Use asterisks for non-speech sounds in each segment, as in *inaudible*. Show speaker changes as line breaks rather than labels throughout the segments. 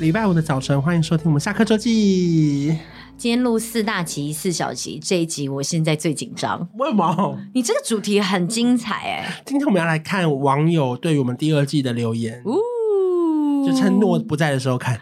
礼拜五的早晨，欢迎收听我们下课周记。
今天录四大集四小集，这一集我现在最紧张。
为什么？
你这个主题很精彩哎！
今天我们要来看网友对于我们第二季的留言，
哦，
就趁诺不在的时候看，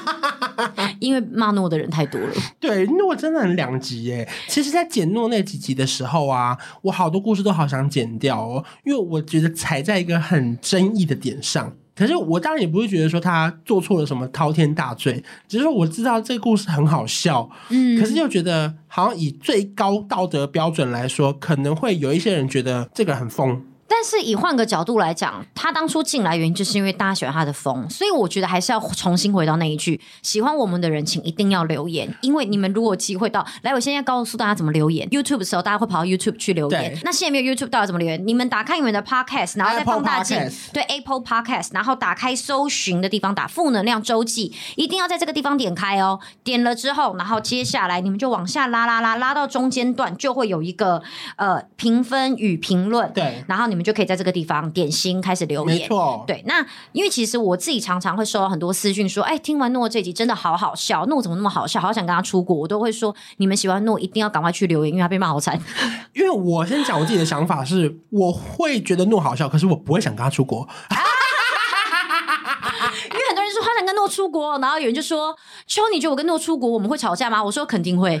*laughs*
因为骂诺的人太多了。
对，诺真的很两极耶。其实，在剪诺那几集的时候啊，我好多故事都好想剪掉哦，因为我觉得踩在一个很争议的点上。可是我当然也不会觉得说他做错了什么滔天大罪，只是说我知道这个故事很好笑，嗯，可是又觉得好像以最高道德标准来说，可能会有一些人觉得这个很疯。
但是以换个角度来讲，他当初进来原因就是因为大家喜欢他的风，所以我觉得还是要重新回到那一句：喜欢我们的人，请一定要留言，因为你们如果机会到来，我现在告诉大家怎么留言。YouTube 的时候，大家会跑到 YouTube 去留言。那现在没有 YouTube，到底怎么留言？你们打开你们的 Podcast，然后再放大镜，对 Apple Podcast，然后打开搜寻的地方，打负能量周记，一定要在这个地方点开哦。点了之后，然后接下来你们就往下拉拉拉，拉到中间段就会有一个呃评分与评论，
对，
然后你们就可以在这个地方点心开始留言，
没错，
对。那因为其实我自己常常会收到很多私讯说，哎，听完诺这集真的好好笑，诺怎么那么好笑，好想跟他出国，我都会说，你们喜欢诺一定要赶快去留言，因为他被骂好惨。*laughs*
因为我先讲我自己的想法是，我会觉得诺好笑，可是我不会想跟他出国。
诺出国，然后有人就说：“秋，你觉得我跟诺出国，我们会吵架吗？”我说：“肯定会。”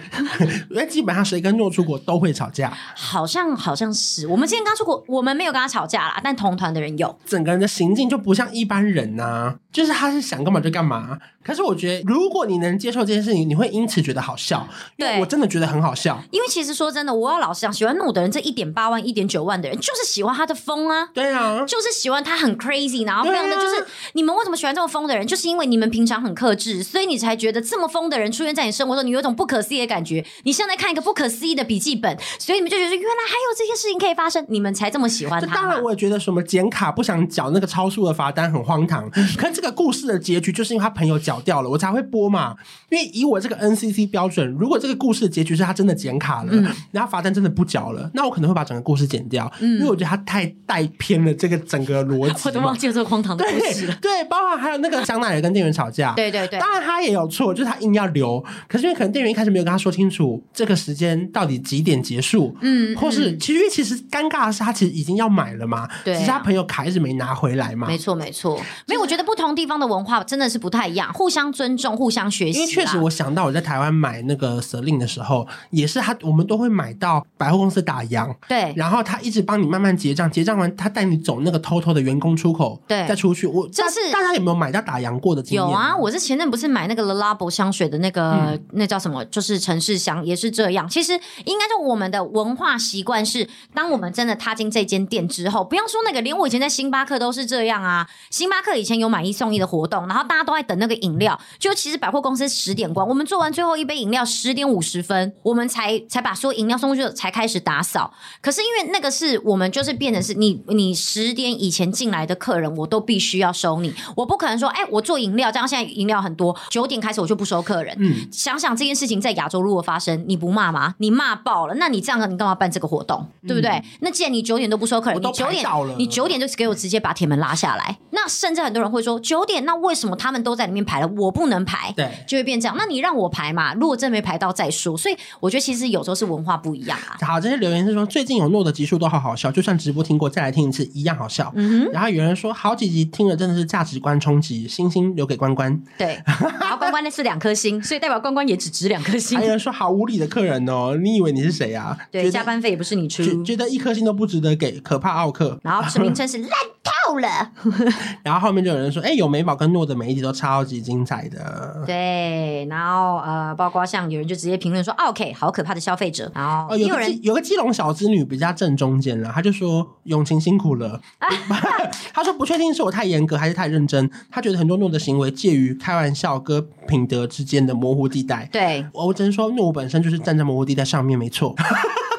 因为基本上谁跟诺出国都会吵架。
好像好像是我们今天刚出国，我们没有跟他吵架啦，但同团的人有。
整个人的行径就不像一般人呐、啊，就是他是想干嘛就干嘛。可是我觉得，如果你能接受这件事情，你会因此觉得好笑。对，我真的觉得很好笑。
因为其实说真的，我要老实讲，喜欢诺的人，这一点八万、一点九万的人，就是喜欢他的疯啊。
对啊，
就是喜欢他很 crazy，然后非常的就是、啊、你们为什么喜欢这么疯的人？就是因为你们平常很克制，所以你才觉得这么疯的人出现在你生活中，你有一种不可思议的感觉。你像在看一个不可思议的笔记本，所以你们就觉得原来还有这些事情可以发生，你们才这么喜欢他。
当然，我也觉得什么剪卡不想缴那个超速的罚单很荒唐。可是这个故事的结局就是因为他朋友缴掉了，我才会。播嘛，因为以我这个 NCC 标准，如果这个故事的结局是他真的剪卡了，嗯、然后罚单真的不缴了，那我可能会把整个故事剪掉，嗯、因为我觉得他太带偏了这个整个逻辑。*laughs*
我都忘记了这个荒唐的故事了。
对，对，包括还有那个香奈儿跟店员吵架，
对对对，
当然他也有错，就是他硬要留，可是因为可能店员一开始没有跟他说清楚这个时间到底几点结束，嗯，或是其实因为其实尴尬的是他其实已经要买了嘛，对、啊，只是他朋友卡一直没拿回来嘛，
没错没错，没有，我觉得不同地方的文化真的是不太一样，互相尊重。互相学习，因为
确实我想到我在台湾买那个 Celine 的时候，也是他，我们都会买到百货公司打烊，
对，
然后他一直帮你慢慢结账，结账完他带你走那个偷偷的员工出口，
对，
再出去。我这是大家有没有买到打烊过的
有啊，我是前阵不是买那个 l a l a b o 香水的那个、嗯、那叫什么，就是城市香，也是这样。其实应该说我们的文化习惯是，当我们真的踏进这间店之后，不要说那个，连我以前在星巴克都是这样啊。星巴克以前有买一送一的活动，然后大家都在等那个饮料，就其实百货公司十点关，我们做完最后一杯饮料十点五十分，我们才才把所有饮料送出去，才开始打扫。可是因为那个是我们就是变成是你你十点以前进来的客人，我都必须要收你，我不可能说哎、欸，我做饮料，这样现在饮料很多，九点开始我就不收客人。嗯，想想这件事情在亚洲如果发生，你不骂吗？你骂爆了，那你这样你干嘛办这个活动？对不对？嗯、那既然你九点都不收客人，你九点你九点就给我直接把铁门拉下来。那甚至很多人会说九点，那为什么他们都在里面排了，我不能排？
对，
就会变这样。那你让我排嘛？如果真没排到再说。所以我觉得其实有时候是文化不一样啊。
好，这些留言是说最近有诺的集数都好好笑，就算直播听过再来听一次一样好笑。嗯哼。然后有人说好几集听了真的是价值观冲击，星星留给给关关。
对，然后关关那是两颗星，所以代表关关也只值两颗星。
还有人说好无理的客人哦，你以为你是谁啊？
对，加班费也不是你出，
觉得一颗星都不值得给，可怕奥克。
然后名称是烂透了。*laughs*
然后后面就有人说，哎，有美宝跟诺的每一集都超级精彩的。
对，然后呃，包括像有人就直接评论说，OK，好可怕的消费者。然后
有人有个基隆小资女比较正中间了，他就说永晴辛苦了。*laughs* *laughs* 他说不确定是我太严格还是太认真，他觉得很多诺的行为介于开玩笑跟品德之间的模糊地带。
对，
我只能说诺本身就是站在模糊地带上面，没错。*laughs*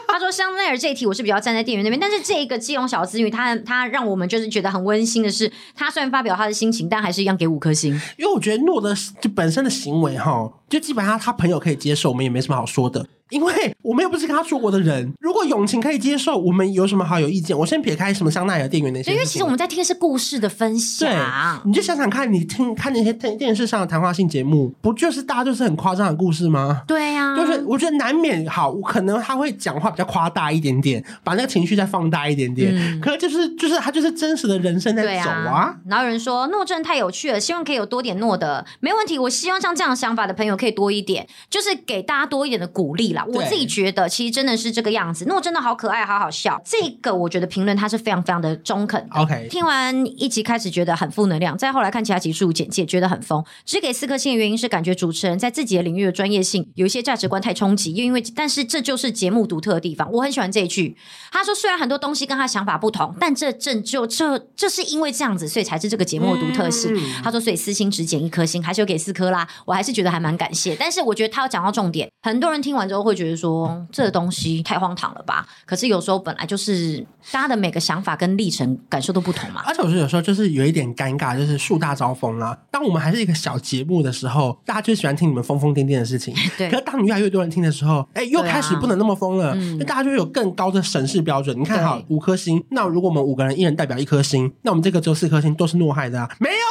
他说香奈儿这一题我是比较站在店员那边，但是这一个基隆小资女，他他让我们就是觉得很温馨的是，他虽然发表他的心情，但还是一样给五颗星，
因为我觉得诺的就本身的行为哈，就基本上他朋友可以接受，我们也没什么好说的。因为我们又不是跟他出国的人，如果永晴可以接受，我们有什么好有意见？我先撇开什么香奈儿店员那些，
因为其实我们在听的是故事的分享。
对，你就想想看，你听看那些电电视上的谈话性节目，不就是大家就是很夸张的故事吗？
对呀、啊，
就是我觉得难免好，可能他会讲话比较夸大一点点，把那个情绪再放大一点点。嗯、可是就是就是他就是真实的人生在走啊。啊
然后有人说诺真太有趣了，希望可以有多点诺的，没问题。我希望像这样想法的朋友可以多一点，就是给大家多一点的鼓励啦。我自己觉得。其实真的是这个样子，那我真的好可爱，好好笑。这个我觉得评论他是非常非常的中肯。
OK，
听完一集开始觉得很负能量，再后来看其他集数简介觉得很疯。只给四颗星的原因是感觉主持人在自己的领域的专业性有一些价值观太冲击，又因为但是这就是节目独特的地方。我很喜欢这一句，他说虽然很多东西跟他想法不同，但这正就这这是因为这样子，所以才是这个节目的独特性。嗯、他说所以私心只减一颗星，还是有给四颗啦。我还是觉得还蛮感谢，但是我觉得他要讲到重点，很多人听完之后会觉得说。这个东西太荒唐了吧？可是有时候本来就是大家的每个想法跟历程感受都不同嘛。
而且我觉得有时候就是有一点尴尬，就是树大招风啦。当我们还是一个小节目的时候，大家就喜欢听你们疯疯癫癫的事情。*laughs*
对。
可是当你越来越多人听的时候，哎，又开始不能那么疯了。那、大家就有更高的审视标准。你看哈五颗星，那如果我们五个人一人代表一颗星，那我们这个只有四颗星，都是诺害的啊？没有啦。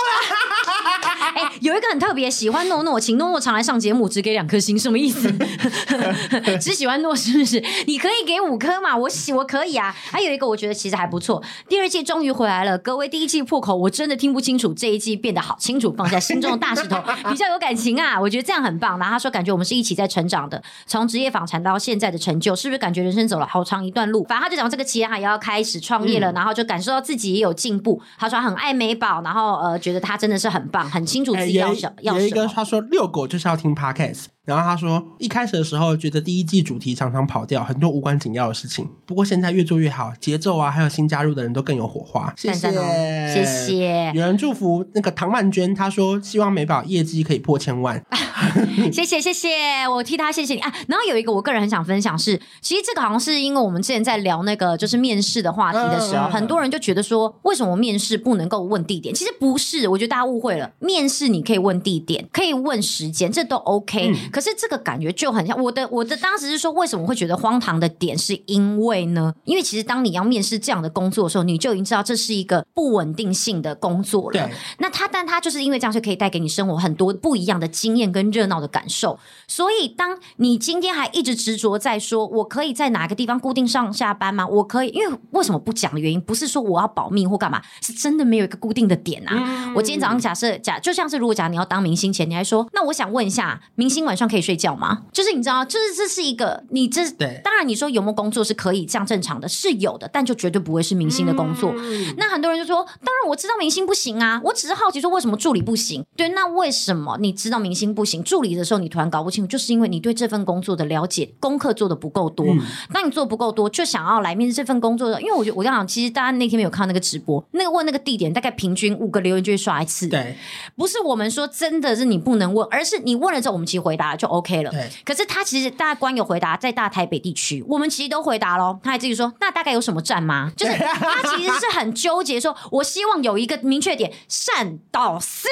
有一个很特别，喜欢诺诺，请诺诺常来上节目，只给两颗星，什么意思？*laughs* 只喜欢诺是不是？你可以给五颗嘛？我喜我可以啊。还有一个我觉得其实还不错，第二季终于回来了。各位第一季破口，我真的听不清楚，这一季变得好清楚，放下心中的大石头，比较有感情啊。我觉得这样很棒。然后他说，感觉我们是一起在成长的，从职业访谈到现在的成就，是不是感觉人生走了好长一段路？反正他就讲这个企业也要开始创业了，嗯、然后就感受到自己也有进步。他说他很爱美宝，然后呃，觉得他真的是很棒，很清楚自己要什么。
有一个他说遛狗就是要听 Podcast，然后他说一开始的时候觉得第一季主题常常跑掉，很多无关紧要的事情。不过现在越做越好，节奏啊，还有新加入的人都更有火花。谢谢，
谢谢。
有人祝福那个唐曼娟，她说希望美宝业绩可以破千万。*laughs*
谢谢谢谢，我替他谢谢你啊。然后有一个我个人很想分享是，其实这个好像是因为我们之前在聊那个就是面试的话题的时候，很多人就觉得说，为什么面试不能够问地点？其实不是，我觉得大家误会了。面试你可以问地点，可以问时间，这都 OK。嗯、可是这个感觉就很像我的我的当时是说，为什么会觉得荒唐的点，是因为呢？因为其实当你要面试这样的工作的时候，你就已经知道这是一个不稳定性的工作了。对那他但他就是因为这样，就可以带给你生活很多不一样的经验跟热闹的感受。所以，当你今天还一直执着在说，我可以在哪个地方固定上下班吗？我可以，因为为什么不讲的原因，不是说我要保密或干嘛，是真的没有一个固定的点啊。嗯、我今天早上假设假，就像是如果假如你要当明星前，你还说，那我想问一下，明星晚上可以睡觉吗？就是你知道，就是这是一个你这对，当然你说有没有工作是可以这样正常的，是有的，但就绝对不会是明星的工作。嗯、那很多人就说，当然我知道明星不行啊，我只是好奇说为什么助理不行？对，那为什么你知道明星不行，助理的时候你突然搞不清楚？就是因为你对这份工作的了解功课做的不够多，当、嗯、你做不够多，就想要来面试这份工作的。因为我觉得我刚讲，其实大家那天没有看那个直播，那个问那个地点，大概平均五个留言就会刷一次。
对，
不是我们说真的是你不能问，而是你问了之后，我们其实回答了就 OK 了。对，可是他其实大官有回答，在大台北地区，我们其实都回答喽。他还自己说，那大概有什么站吗？*laughs* 就是他其实是很纠结说，说我希望有一个明确点，善导寺。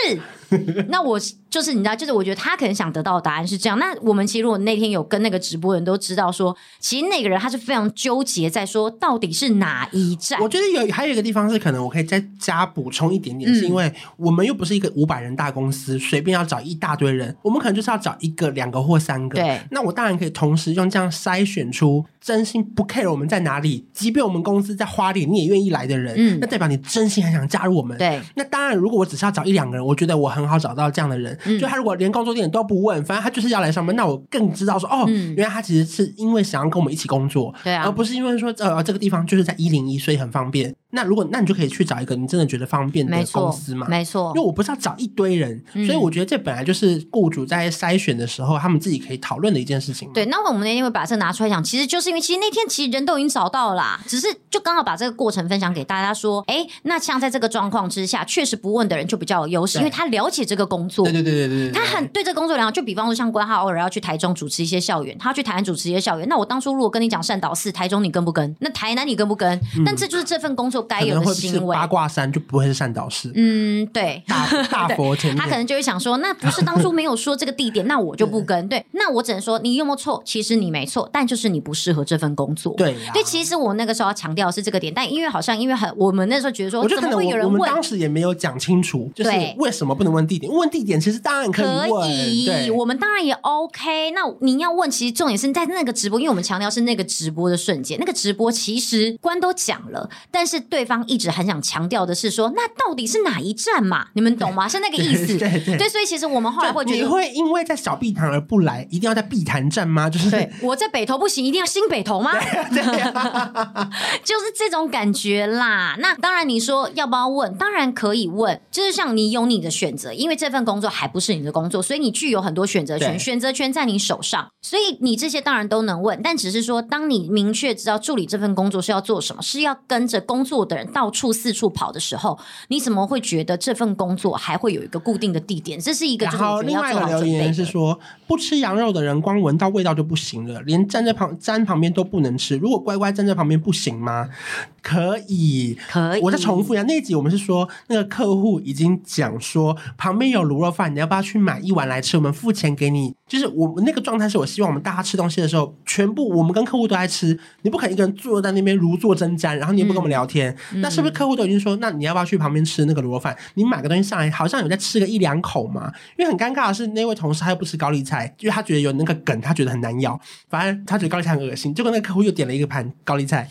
*laughs* 那我。就是你知道，就是我觉得他可能想得到的答案是这样。那我们其实如果那天有跟那个直播人都知道说，其实那个人他是非常纠结在说到底是哪一站。
我觉得有还有一个地方是可能我可以再加补充一点点，嗯、是因为我们又不是一个五百人大公司，随便要找一大堆人，我们可能就是要找一个、两个或三个。
对，
那我当然可以同时用这样筛选出真心不 care 我们在哪里，即便我们公司在花莲，你也愿意来的人，嗯，那代表你真心很想加入我们。
对，
那当然，如果我只是要找一两个人，我觉得我很好找到这样的人。嗯、就他如果连工作地点都不问，反正他就是要来上班，那我更知道说，哦，嗯、原来他其实是因为想要跟我们一起工作，
对啊，
而不是因为说，呃，这个地方就是在一零一，所以很方便。那如果那你就可以去找一个你真的觉得方便的公司嘛，
没错，
因为我不是要找一堆人，嗯、所以我觉得这本来就是雇主在筛选的时候，他们自己可以讨论的一件事情。
对，那我们那天会把这个拿出来讲，其实就是因为其实那天其实人都已经找到了啦，只是就刚好把这个过程分享给大家说，哎，那像在这个状况之下，确实不问的人就比较有优势，因为他了解这个工作，
对对对对对，对，
他很对这个工作良好。就比方说像关浩偶尔要去台中主持一些校园，他要去台南主持一些校园，那我当初如果跟你讲善导寺，台中你跟不跟？那台南你跟不跟？嗯、但这就是这份工作该有的行为。
八卦山就不会是善导寺。
嗯，对，
大大佛前，
他可能就会想说，那不是当初没有说这个地点，那我就不跟。对，那我只能说你有没有错？其实你没错，但就是你不适合这份工作。
对，
对，其实我那个时候要强调的是这个点，但因为好像因为很，我们那时候觉得说，
我觉得可能
会有人问？
我们当时也没有讲清楚，就是为什么不能问地点？问地点其实当然可以问，
可以，我们当然也 OK。那您要问，其实重点是在那个直播，因为我们强调是那个直播的瞬间，那个直播其实官都讲了，但是对方一直很想强调的是。说那到底是哪一站嘛？你们懂吗？是那个意思。对，对，对，对，所以其实我们后来会觉得，
你会因为在小碧潭而不来，一定要在碧潭站吗？就是
对，我在北投不行，一定要新北投吗？*laughs* 对啊、*laughs* 就是这种感觉啦。那当然，你说要不要问？当然可以问。就是像你有你的选择，因为这份工作还不是你的工作，所以你具有很多选择权，选择权在你手上。所以你这些当然都能问，但只是说，当你明确知道助理这份工作是要做什么，是要跟着工作的人到处四处跑的时候。你怎么会觉得这份工作还会有一个固定的地点？这是一个。然后
另外一个留言是说，不吃羊肉的人光闻到味道就不行了，连站在旁站旁边都不能吃。如果乖乖站在旁边不行吗？可以，
可以。
我再重复一下，那一集我们是说，那个客户已经讲说旁边有卤肉饭，你要不要去买一碗来吃？我们付钱给你。就是我们那个状态是我希望我们大家吃东西的时候，全部我们跟客户都在吃，你不可能一个人坐在那边如坐针毡，然后你也不跟我们聊天。嗯、那是不是客户都已经说，那你要不要去旁边吃那个卤肉饭？你买个东西上来，好像有在吃个一两口嘛？因为很尴尬的是，那位同事他又不吃高丽菜，因为他觉得有那个梗，他觉得很难咬。反正他觉得高丽菜很恶心，结果那个客户又点了一个盘高丽菜，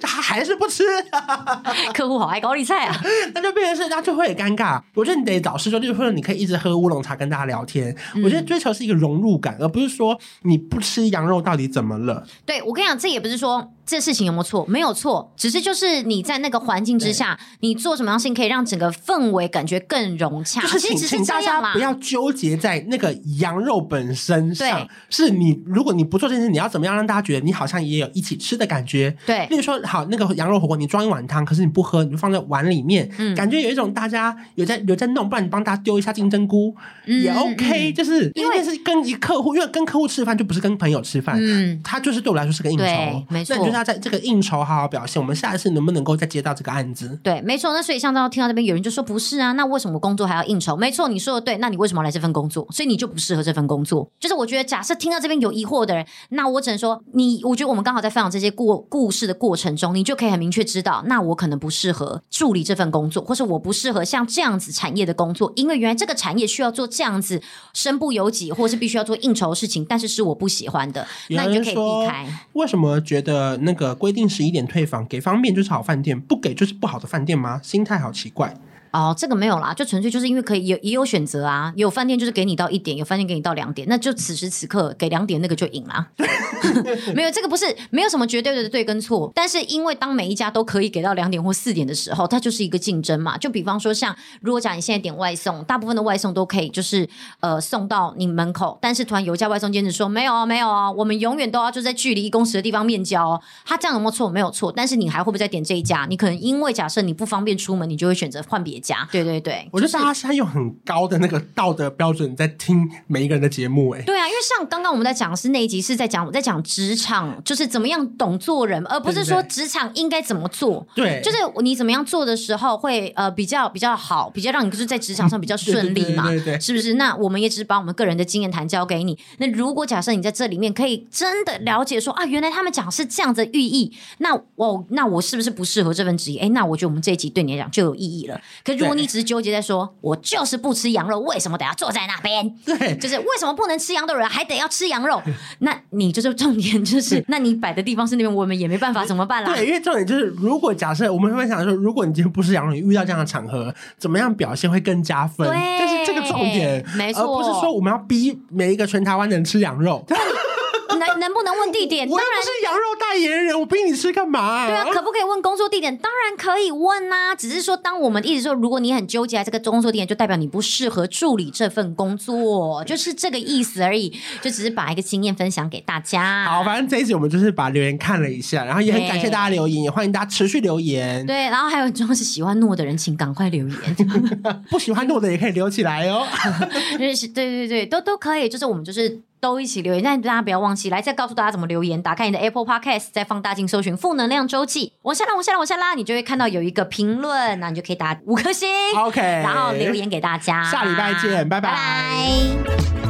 他 *laughs* 还是不吃。*laughs* *laughs*
客户好爱高丽菜啊，
那就变成是，那就会很尴尬。我觉得你得找事做，就是或者你可以一直喝乌龙茶跟大家聊天。嗯追求是一个融入感，而不是说你不吃羊肉到底怎么了？
对，我跟你讲，这也不是说。这事情有没有错？没有错，只是就是你在那个环境之下，你做什么样事情可以让整个氛围感觉更融洽？
就是请，
其实
请大家不要纠结在那个羊肉本身上。对是你如果你不做这件事，你要怎么样让大家觉得你好像也有一起吃的感觉？
对，
例如说，好，那个羊肉火锅，你装一碗汤，可是你不喝，你就放在碗里面，嗯，感觉有一种大家有在有在弄，不然你帮大家丢一下金针菇、嗯、也 OK，嗯、就是因为是跟一客户，因为跟客户吃饭就不是跟朋友吃饭，嗯，他就是对我来说是个应酬，
没错。
他在这个应酬好好表现，我们下一次能不能够再接到这个案子？
对，没错。那所以像到听到这边有人就说不是啊，那为什么工作还要应酬？没错，你说的对。那你为什么要来这份工作？所以你就不适合这份工作。就是我觉得，假设听到这边有疑惑的人，那我只能说你，我觉得我们刚好在分享这些故故事的过程中，你就可以很明确知道，那我可能不适合助理这份工作，或是我不适合像这样子产业的工作，因为原来这个产业需要做这样子身不由己，或是必须要做应酬的事情，但是是我不喜欢的，那你就可以避开。
为什么觉得那个规定十？一点退房，给方便就是好饭店，不给就是不好的饭店吗？心态好奇怪。
哦，这个没有啦，就纯粹就是因为可以也也有选择啊，有饭店就是给你到一点，有饭店给你到两点，那就此时此刻给两点那个就赢啦。*laughs* *laughs* 没有这个不是没有什么绝对的对跟错，但是因为当每一家都可以给到两点或四点的时候，它就是一个竞争嘛。就比方说像如果讲你现在点外送，大部分的外送都可以就是呃送到你门口，但是突然有一家外送兼职说没有啊没有啊，我们永远都要就在距离一公尺的地方面交哦，他这样有没有错？没有错，但是你还会不会再点这一家？你可能因为假设你不方便出门，你就会选择换别家。对对对，
我觉得大家现在用很高的那个道德标准在听每一个人的节目，哎，
对啊，因为像刚刚我们在讲的是那一集是在讲我在讲职场，就是怎么样懂做人，而不是说职场应该怎么做。
对，
就是你怎么样做的时候会呃比较比较好，比较让你就是在职场上比较顺利嘛，
对对对，
是不是？那我们也只是把我们个人的经验谈交给你。那如果假设你在这里面可以真的了解说啊，原来他们讲是这样的寓意，那我那我是不是不适合这份职业？哎，那我觉得我们这一集对你来讲就有意义了。可如果你只是纠结在说，我就是不吃羊肉，为什么得要坐在那边？
对，
就是为什么不能吃羊的人还得要吃羊肉？*laughs* 那你就是重点就是，*laughs* 那你摆的地方是那边，我们也没办法，怎么办啦？
对，因为重点就是，如果假设我们会想说，如果你今天不吃羊肉，你遇到这样的场合，怎么样表现会更加分？
对，
就是这个重点，
没错，
而不是说我们要逼每一个全台湾人吃羊肉。*laughs*
能能不能问地点？当然
是羊肉代言人，我逼你吃干嘛啊？
对啊，可不可以问工作地点？当然可以问呐，只是说，当我们一直说，如果你很纠结这个工作地点，就代表你不适合助理这份工作，就是这个意思而已。就只是把一个经验分享给大家。
好，反正这一集我们就是把留言看了一下，然后也很感谢大家留言，也欢迎大家持续留言。
对，然后还有重要是喜欢诺的人，请赶快留言。*laughs*
不喜欢诺的也可以留起来哦。
认 *laughs* 识对对对，都都可以。就是我们就是。都一起留言，但大家不要忘记来再告诉大家怎么留言。打开你的 Apple Podcast，再放大镜搜寻“负能量周记”，往下拉，往下拉，往下拉，你就会看到有一个评论，那你就可以打五颗星，OK，然后留言给大家。
下礼拜见，拜拜。拜拜。